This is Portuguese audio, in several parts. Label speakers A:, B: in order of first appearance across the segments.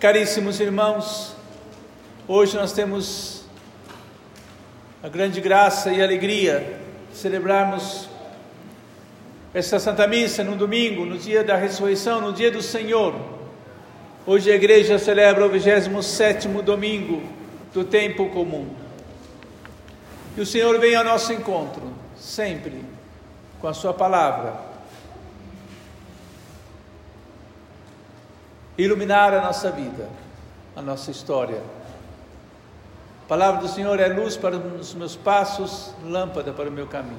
A: Caríssimos irmãos, hoje nós temos a grande graça e alegria de celebrarmos esta Santa Missa no domingo, no dia da ressurreição, no dia do Senhor. Hoje a igreja celebra o 27 domingo do tempo comum. E o Senhor vem ao nosso encontro, sempre, com a Sua palavra iluminar a nossa vida, a nossa história. A palavra do Senhor é luz para os meus passos, lâmpada para o meu caminho.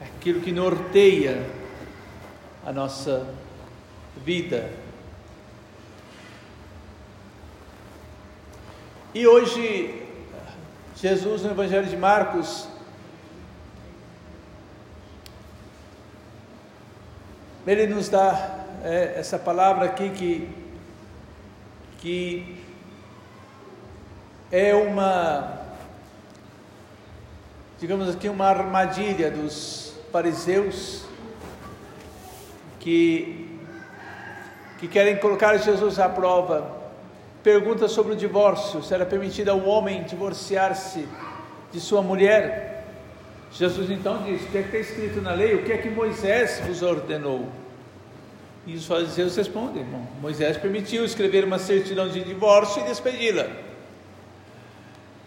A: É aquilo que norteia a nossa vida. E hoje, Jesus no Evangelho de Marcos, ele nos dá é, essa palavra aqui que, que é uma, digamos aqui, uma armadilha dos fariseus que, que querem colocar Jesus à prova. Pergunta sobre o divórcio: se era permitido ao homem divorciar-se de sua mulher? Jesus então diz: o que é que está escrito na lei? O que é que Moisés vos ordenou? E os fariseus respondem: Bom, Moisés permitiu escrever uma certidão de divórcio e despedi-la.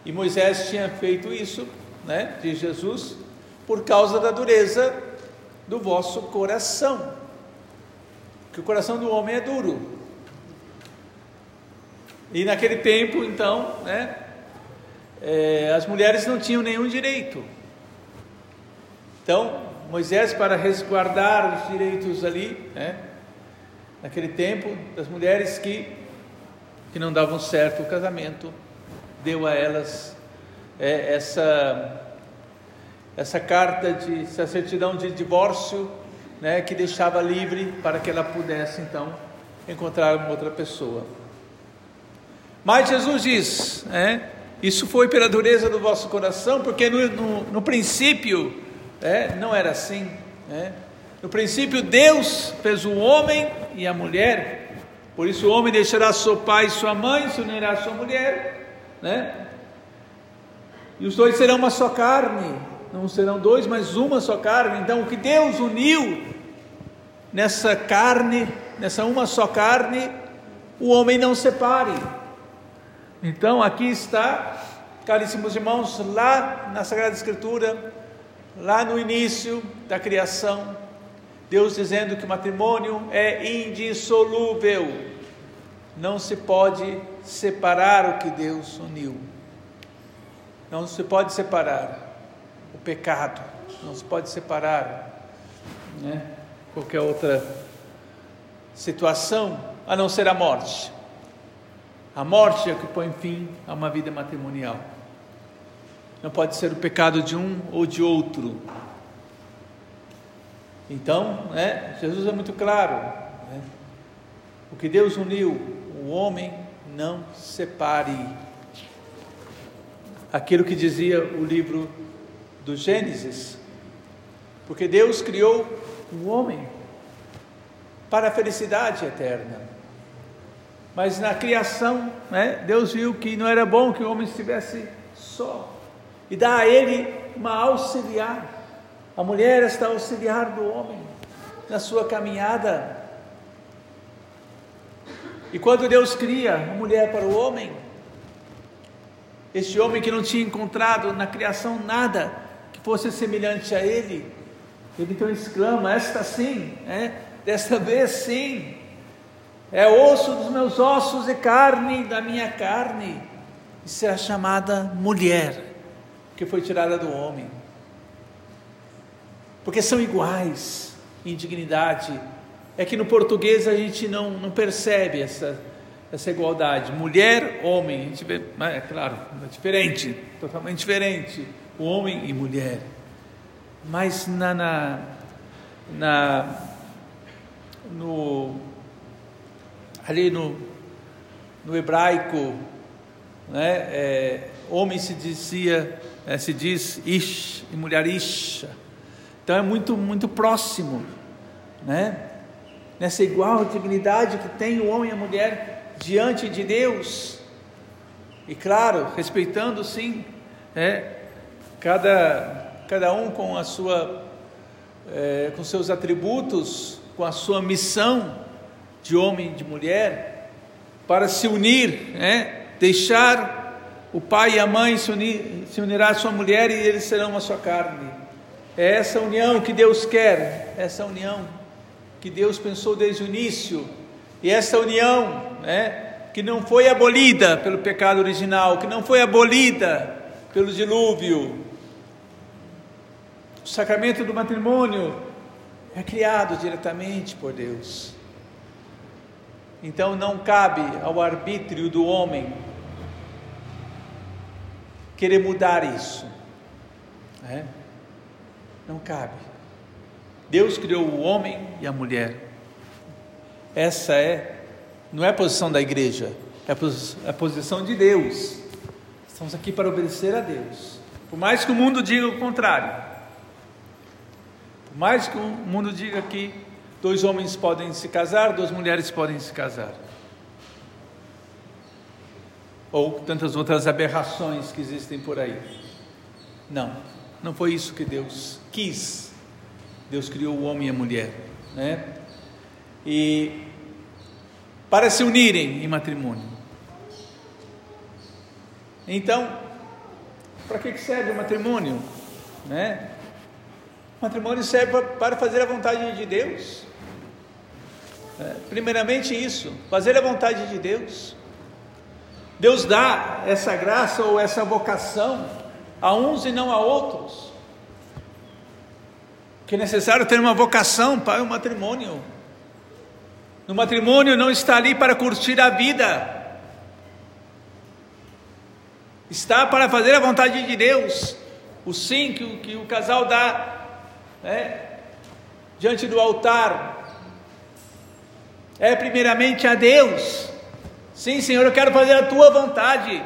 A: E Moisés tinha feito isso, né, de Jesus, por causa da dureza do vosso coração. Que o coração do homem é duro. E naquele tempo, então, né, é, as mulheres não tinham nenhum direito. Então, Moisés, para resguardar os direitos ali, né, naquele tempo, das mulheres que, que não davam certo o casamento, deu a elas é, essa, essa carta de essa certidão de divórcio, né, que deixava livre para que ela pudesse então encontrar uma outra pessoa. Mas Jesus diz, né, isso foi pela dureza do vosso coração, porque no, no, no princípio é, não era assim. Né? No princípio, Deus fez o homem e a mulher, por isso o homem deixará seu pai e sua mãe, se unirá à sua mulher, né? E os dois serão uma só carne, não serão dois, mas uma só carne. Então, o que Deus uniu nessa carne, nessa uma só carne, o homem não separe. Então, aqui está, caríssimos irmãos, lá na Sagrada Escritura, lá no início da criação, Deus dizendo que o matrimônio é indissolúvel, não se pode separar o que Deus uniu, não se pode separar o pecado, não se pode separar né, qualquer outra situação a não ser a morte. A morte é que põe fim a uma vida matrimonial. Não pode ser o pecado de um ou de outro, então, né, Jesus é muito claro: né? o que Deus uniu, o homem não separe. Aquilo que dizia o livro do Gênesis, porque Deus criou o homem para a felicidade eterna. Mas na criação, né, Deus viu que não era bom que o homem estivesse só e dá a ele uma auxiliar. A mulher está auxiliar do homem na sua caminhada. E quando Deus cria a mulher para o homem, este homem que não tinha encontrado na criação nada que fosse semelhante a ele, ele então exclama: Esta sim, é, desta vez sim, é osso dos meus ossos e carne da minha carne, e será chamada mulher, que foi tirada do homem porque são iguais em dignidade. É que no português a gente não, não percebe essa, essa igualdade. Mulher, homem, a gente vê, é claro, é diferente, totalmente diferente, o homem e mulher. Mas na, na, na no, ali no, no hebraico, né, é, homem se dizia, é, se diz ish e mulher isha. Então é muito, muito próximo, né? nessa igual dignidade que tem o homem e a mulher diante de Deus. E claro, respeitando sim, é, cada, cada um com a sua, é, com seus atributos, com a sua missão de homem e de mulher, para se unir, é, deixar o pai e a mãe se, unir, se unirá à sua mulher e eles serão uma só carne. É essa união que Deus quer, essa união que Deus pensou desde o início, e essa união, né, que não foi abolida pelo pecado original, que não foi abolida pelo dilúvio. O sacramento do matrimônio é criado diretamente por Deus. Então não cabe ao arbítrio do homem querer mudar isso. É? Não cabe. Deus criou o homem e a mulher. Essa é, não é a posição da igreja, é a posição de Deus. Estamos aqui para obedecer a Deus. Por mais que o mundo diga o contrário, por mais que o mundo diga que dois homens podem se casar, duas mulheres podem se casar ou tantas outras aberrações que existem por aí. Não, não foi isso que Deus quis. Deus criou o homem e a mulher, né? E para se unirem em matrimônio. Então, para que serve o matrimônio, né? O matrimônio serve para fazer a vontade de Deus. É, primeiramente isso, fazer a vontade de Deus. Deus dá essa graça ou essa vocação a uns e não a outros. Que é necessário ter uma vocação para o matrimônio. No matrimônio não está ali para curtir a vida, está para fazer a vontade de Deus. O sim que o, que o casal dá né, diante do altar é primeiramente a Deus Sim, Senhor, eu quero fazer a tua vontade.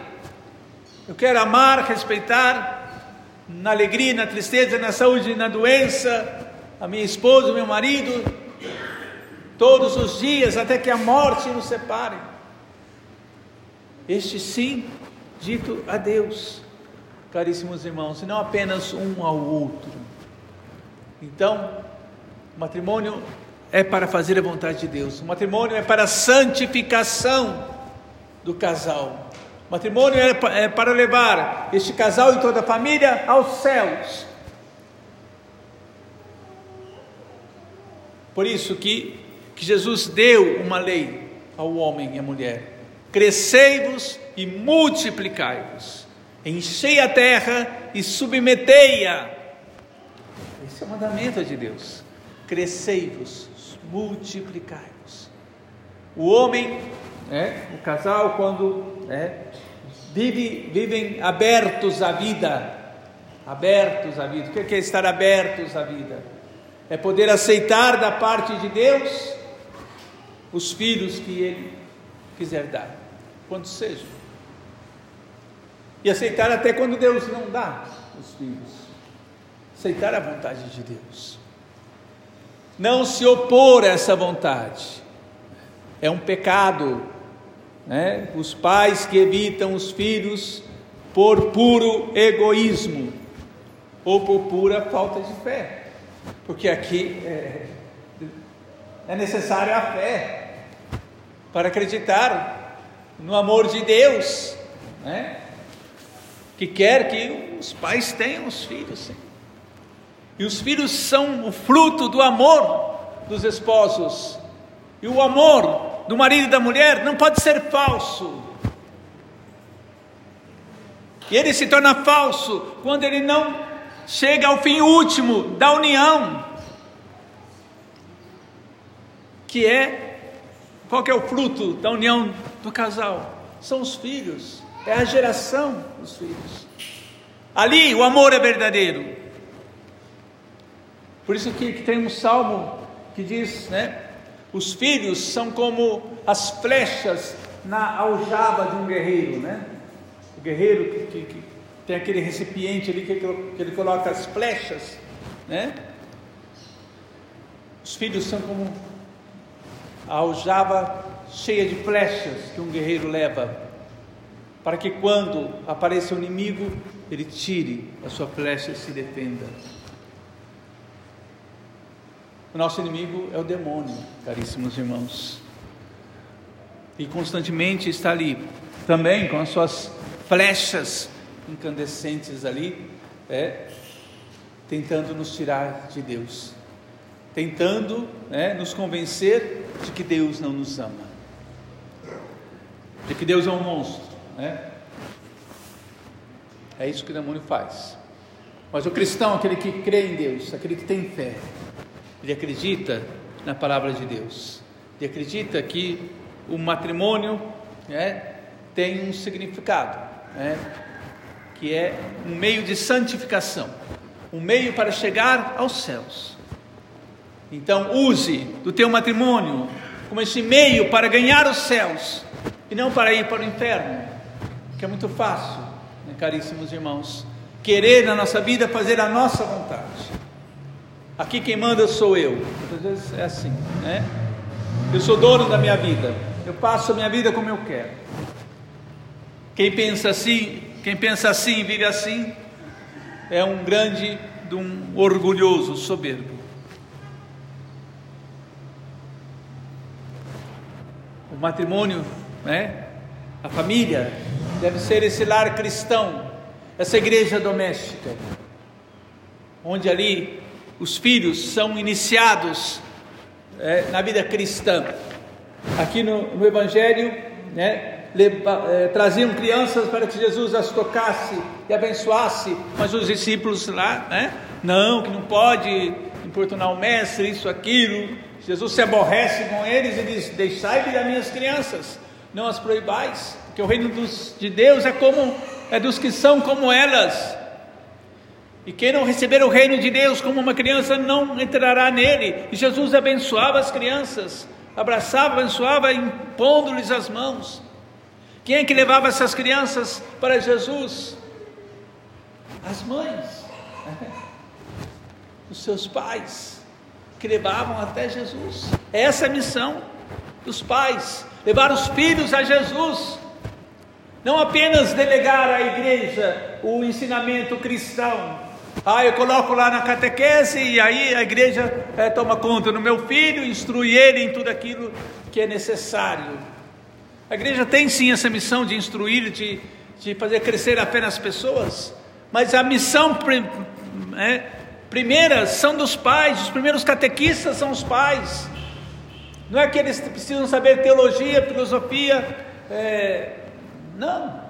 A: Eu quero amar, respeitar, na alegria, na tristeza, na saúde, na doença, a minha esposa, o meu marido, todos os dias, até que a morte nos separe. Este sim, dito a Deus, caríssimos irmãos, e não apenas um ao outro. Então, o matrimônio é para fazer a vontade de Deus, o matrimônio é para a santificação do casal. Matrimônio é, é para levar este casal e toda a família aos céus. Por isso que, que Jesus deu uma lei ao homem e à mulher: crescei-vos e multiplicai-vos, enchei a terra e submetei-a. Esse é o mandamento de Deus: crescei-vos, multiplicai-vos. O homem né? o casal quando né, vive, vivem abertos à vida, abertos à vida. O que é estar abertos à vida? É poder aceitar da parte de Deus os filhos que Ele quiser dar, quando sejam. E aceitar até quando Deus não dá os filhos. Aceitar a vontade de Deus. Não se opor a essa vontade. É um pecado né? os pais que evitam os filhos por puro egoísmo ou por pura falta de fé, porque aqui é, é necessária a fé para acreditar no amor de Deus, né? que quer que os pais tenham os filhos. Sim. E os filhos são o fruto do amor dos esposos. E o amor do marido e da mulher não pode ser falso. E ele se torna falso quando ele não chega ao fim último da união, que é qual que é o fruto da união do casal? São os filhos, é a geração dos filhos. Ali o amor é verdadeiro. Por isso que, que tem um salmo que diz, né? Os filhos são como as flechas na aljava de um guerreiro, né? O guerreiro que, que, que tem aquele recipiente ali que, que ele coloca as flechas, né? Os filhos são como a aljava cheia de flechas que um guerreiro leva, para que quando apareça o inimigo, ele tire a sua flecha e se defenda. O nosso inimigo é o demônio, caríssimos irmãos. E constantemente está ali, também com as suas flechas incandescentes ali, é, tentando nos tirar de Deus, tentando né, nos convencer de que Deus não nos ama, de que Deus é um monstro. Né? É isso que o demônio faz. Mas o cristão, aquele que crê em Deus, aquele que tem fé, ele acredita na palavra de Deus, ele acredita que o matrimônio né, tem um significado, né, que é um meio de santificação, um meio para chegar aos céus. Então, use do teu matrimônio como esse meio para ganhar os céus e não para ir para o inferno, que é muito fácil, né, caríssimos irmãos, querer na nossa vida fazer a nossa vontade. Aqui quem manda sou eu. Muitas vezes é assim, né? Eu sou dono da minha vida. Eu passo a minha vida como eu quero. Quem pensa assim, quem pensa assim, vive assim, é um grande, um orgulhoso, soberbo. O matrimônio, né? A família deve ser esse lar cristão, essa igreja doméstica, onde ali os filhos são iniciados é, na vida cristã. Aqui no, no Evangelho, né, é, traziam crianças para que Jesus as tocasse e abençoasse, mas os discípulos lá, né, não, que não pode importunar o mestre, isso, aquilo. Jesus se aborrece com eles e diz: Deixai vir as minhas crianças, não as proibais, porque o reino dos, de Deus é como é dos que são como elas. E quem não receber o reino de Deus como uma criança não entrará nele. E Jesus abençoava as crianças, abraçava, abençoava, impondo-lhes as mãos. Quem é que levava essas crianças para Jesus? As mães, os seus pais, que levavam até Jesus. Essa é a missão dos pais: levar os filhos a Jesus. Não apenas delegar à igreja o ensinamento cristão, ah, eu coloco lá na catequese e aí a igreja é, toma conta do meu filho, instrui ele em tudo aquilo que é necessário. A igreja tem sim essa missão de instruir, de, de fazer crescer apenas pessoas, mas a missão é, primeira são dos pais, os primeiros catequistas são os pais. Não é que eles precisam saber teologia, filosofia, é, não.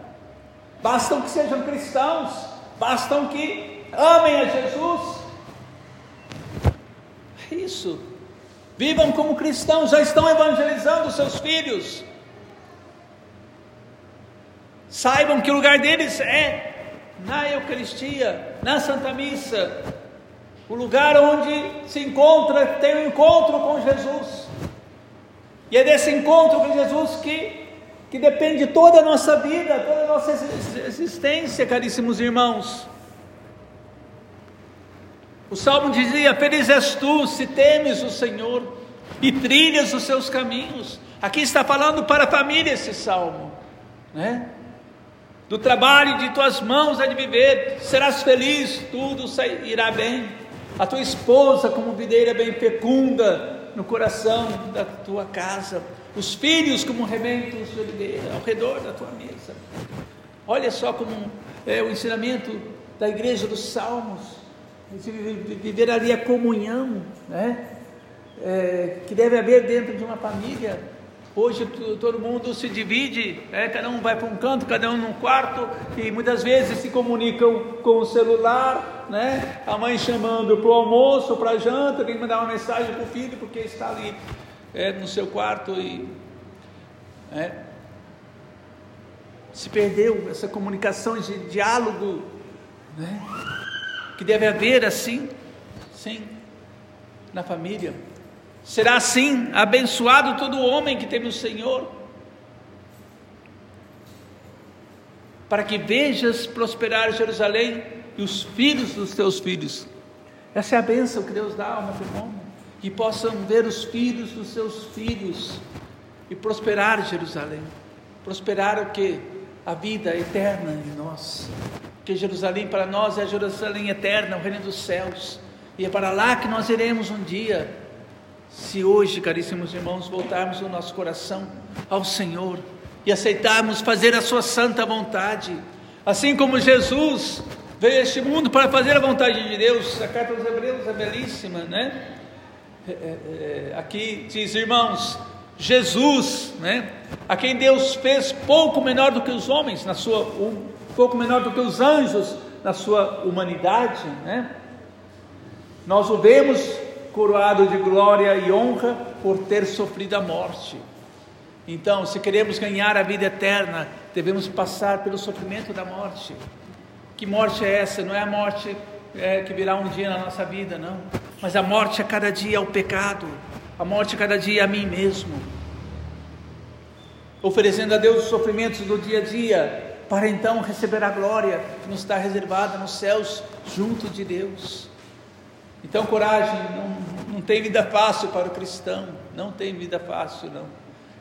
A: Bastam que sejam cristãos, bastam que amem a Jesus. É isso. Vivam como cristãos, já estão evangelizando seus filhos. Saibam que o lugar deles é na Eucaristia, na Santa Missa, o lugar onde se encontra, tem um encontro com Jesus. E é desse encontro com Jesus que, que depende toda a nossa vida, toda a nossa existência, caríssimos irmãos. O salmo dizia: Feliz és tu se temes o Senhor e trilhas os seus caminhos. Aqui está falando para a família esse salmo, né? Do trabalho de tuas mãos há de viver, serás feliz, tudo irá bem. A tua esposa, como videira bem fecunda no coração da tua casa, os filhos como rebentos de oliveira ao redor da tua mesa. Olha só como é o ensinamento da igreja dos Salmos viver ali a comunhão, né? É, que deve haver dentro de uma família. Hoje todo mundo se divide, né? cada um vai para um canto, cada um num quarto, e muitas vezes se comunicam com o celular, né? a mãe chamando para o almoço, para a janta, tem que mandar uma mensagem para o filho, porque está ali é, no seu quarto e. É, se perdeu essa comunicação, esse diálogo, né? Que deve haver assim, sim, na família. Será assim abençoado todo homem que teme o Senhor, para que vejas prosperar Jerusalém e os filhos dos teus filhos. Essa é a bênção que Deus dá ao matrimônio. que possam ver os filhos dos seus filhos e prosperar Jerusalém. Prosperar o que? A vida eterna em nós. Que Jerusalém para nós é a Jerusalém eterna, o reino dos céus. E é para lá que nós iremos um dia. Se hoje, caríssimos irmãos, voltarmos o nosso coração ao Senhor e aceitarmos fazer a Sua santa vontade, assim como Jesus veio a este mundo para fazer a vontade de Deus. A carta aos Hebreus é belíssima, né? É, é, é, aqui diz, irmãos, Jesus, né, a quem Deus fez pouco menor do que os homens, na sua, um pouco menor do que os anjos, na sua humanidade, né, nós o vemos coroado de glória e honra por ter sofrido a morte. Então, se queremos ganhar a vida eterna, devemos passar pelo sofrimento da morte. Que morte é essa? Não é a morte é, que virá um dia na nossa vida, não. Mas a morte a cada dia é o pecado, a morte cada dia a mim mesmo. Oferecendo a Deus os sofrimentos do dia a dia, para então receber a glória que nos está reservada nos céus, junto de Deus. Então, coragem, não, não tem vida fácil para o cristão, não tem vida fácil, não.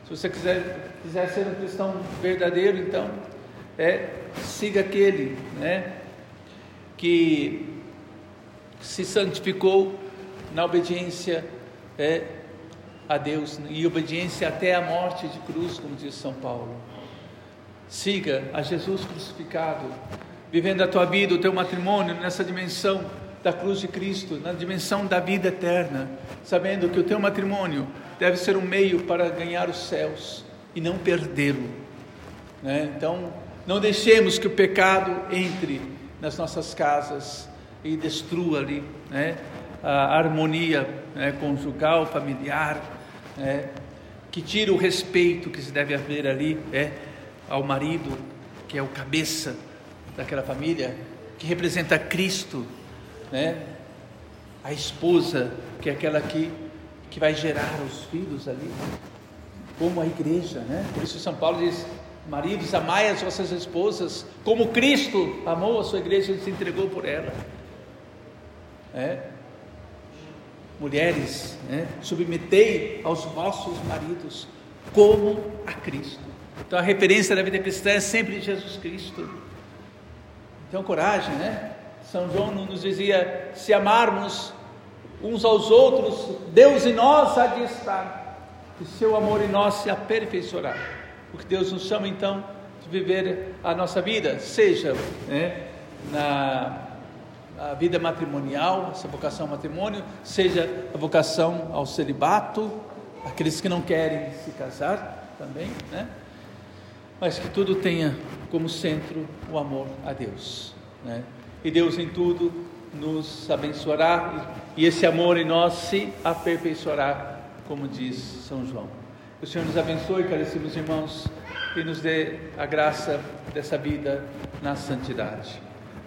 A: Se você quiser, quiser ser um cristão verdadeiro, então, é, siga aquele, né, que se santificou na obediência é, a Deus e obediência até a morte de cruz, como diz São Paulo. Siga a Jesus crucificado, vivendo a tua vida, o teu matrimônio nessa dimensão da cruz de Cristo, na dimensão da vida eterna, sabendo que o teu matrimônio deve ser um meio para ganhar os céus e não perdê-lo. Né? Então, não deixemos que o pecado entre nas nossas casas e destrua ali né, a harmonia né, conjugal, familiar, né, que tira o respeito que se deve haver ali é, ao marido, que é o cabeça daquela família, que representa Cristo, né, a esposa, que é aquela que, que vai gerar os filhos ali, como a igreja, né? Por isso São Paulo diz: Maridos, amai as vossas esposas, como Cristo amou a sua igreja e se entregou por ela. É. Mulheres, né? submetei aos vossos maridos como a Cristo. Então a referência da vida cristã é sempre Jesus Cristo. Então coragem, né? São João nos dizia: se amarmos uns aos outros, Deus em nós há de estar, e seu amor em nós se aperfeiçoará. Porque Deus nos chama então de viver a nossa vida, seja né, na a vida matrimonial, essa vocação ao matrimônio, seja a vocação ao celibato, aqueles que não querem se casar também, né? Mas que tudo tenha como centro o amor a Deus, né? E Deus em tudo nos abençoará e esse amor em nós se aperfeiçoará, como diz São João. Que o Senhor nos abençoe, caríssimos irmãos, e nos dê a graça dessa vida na santidade.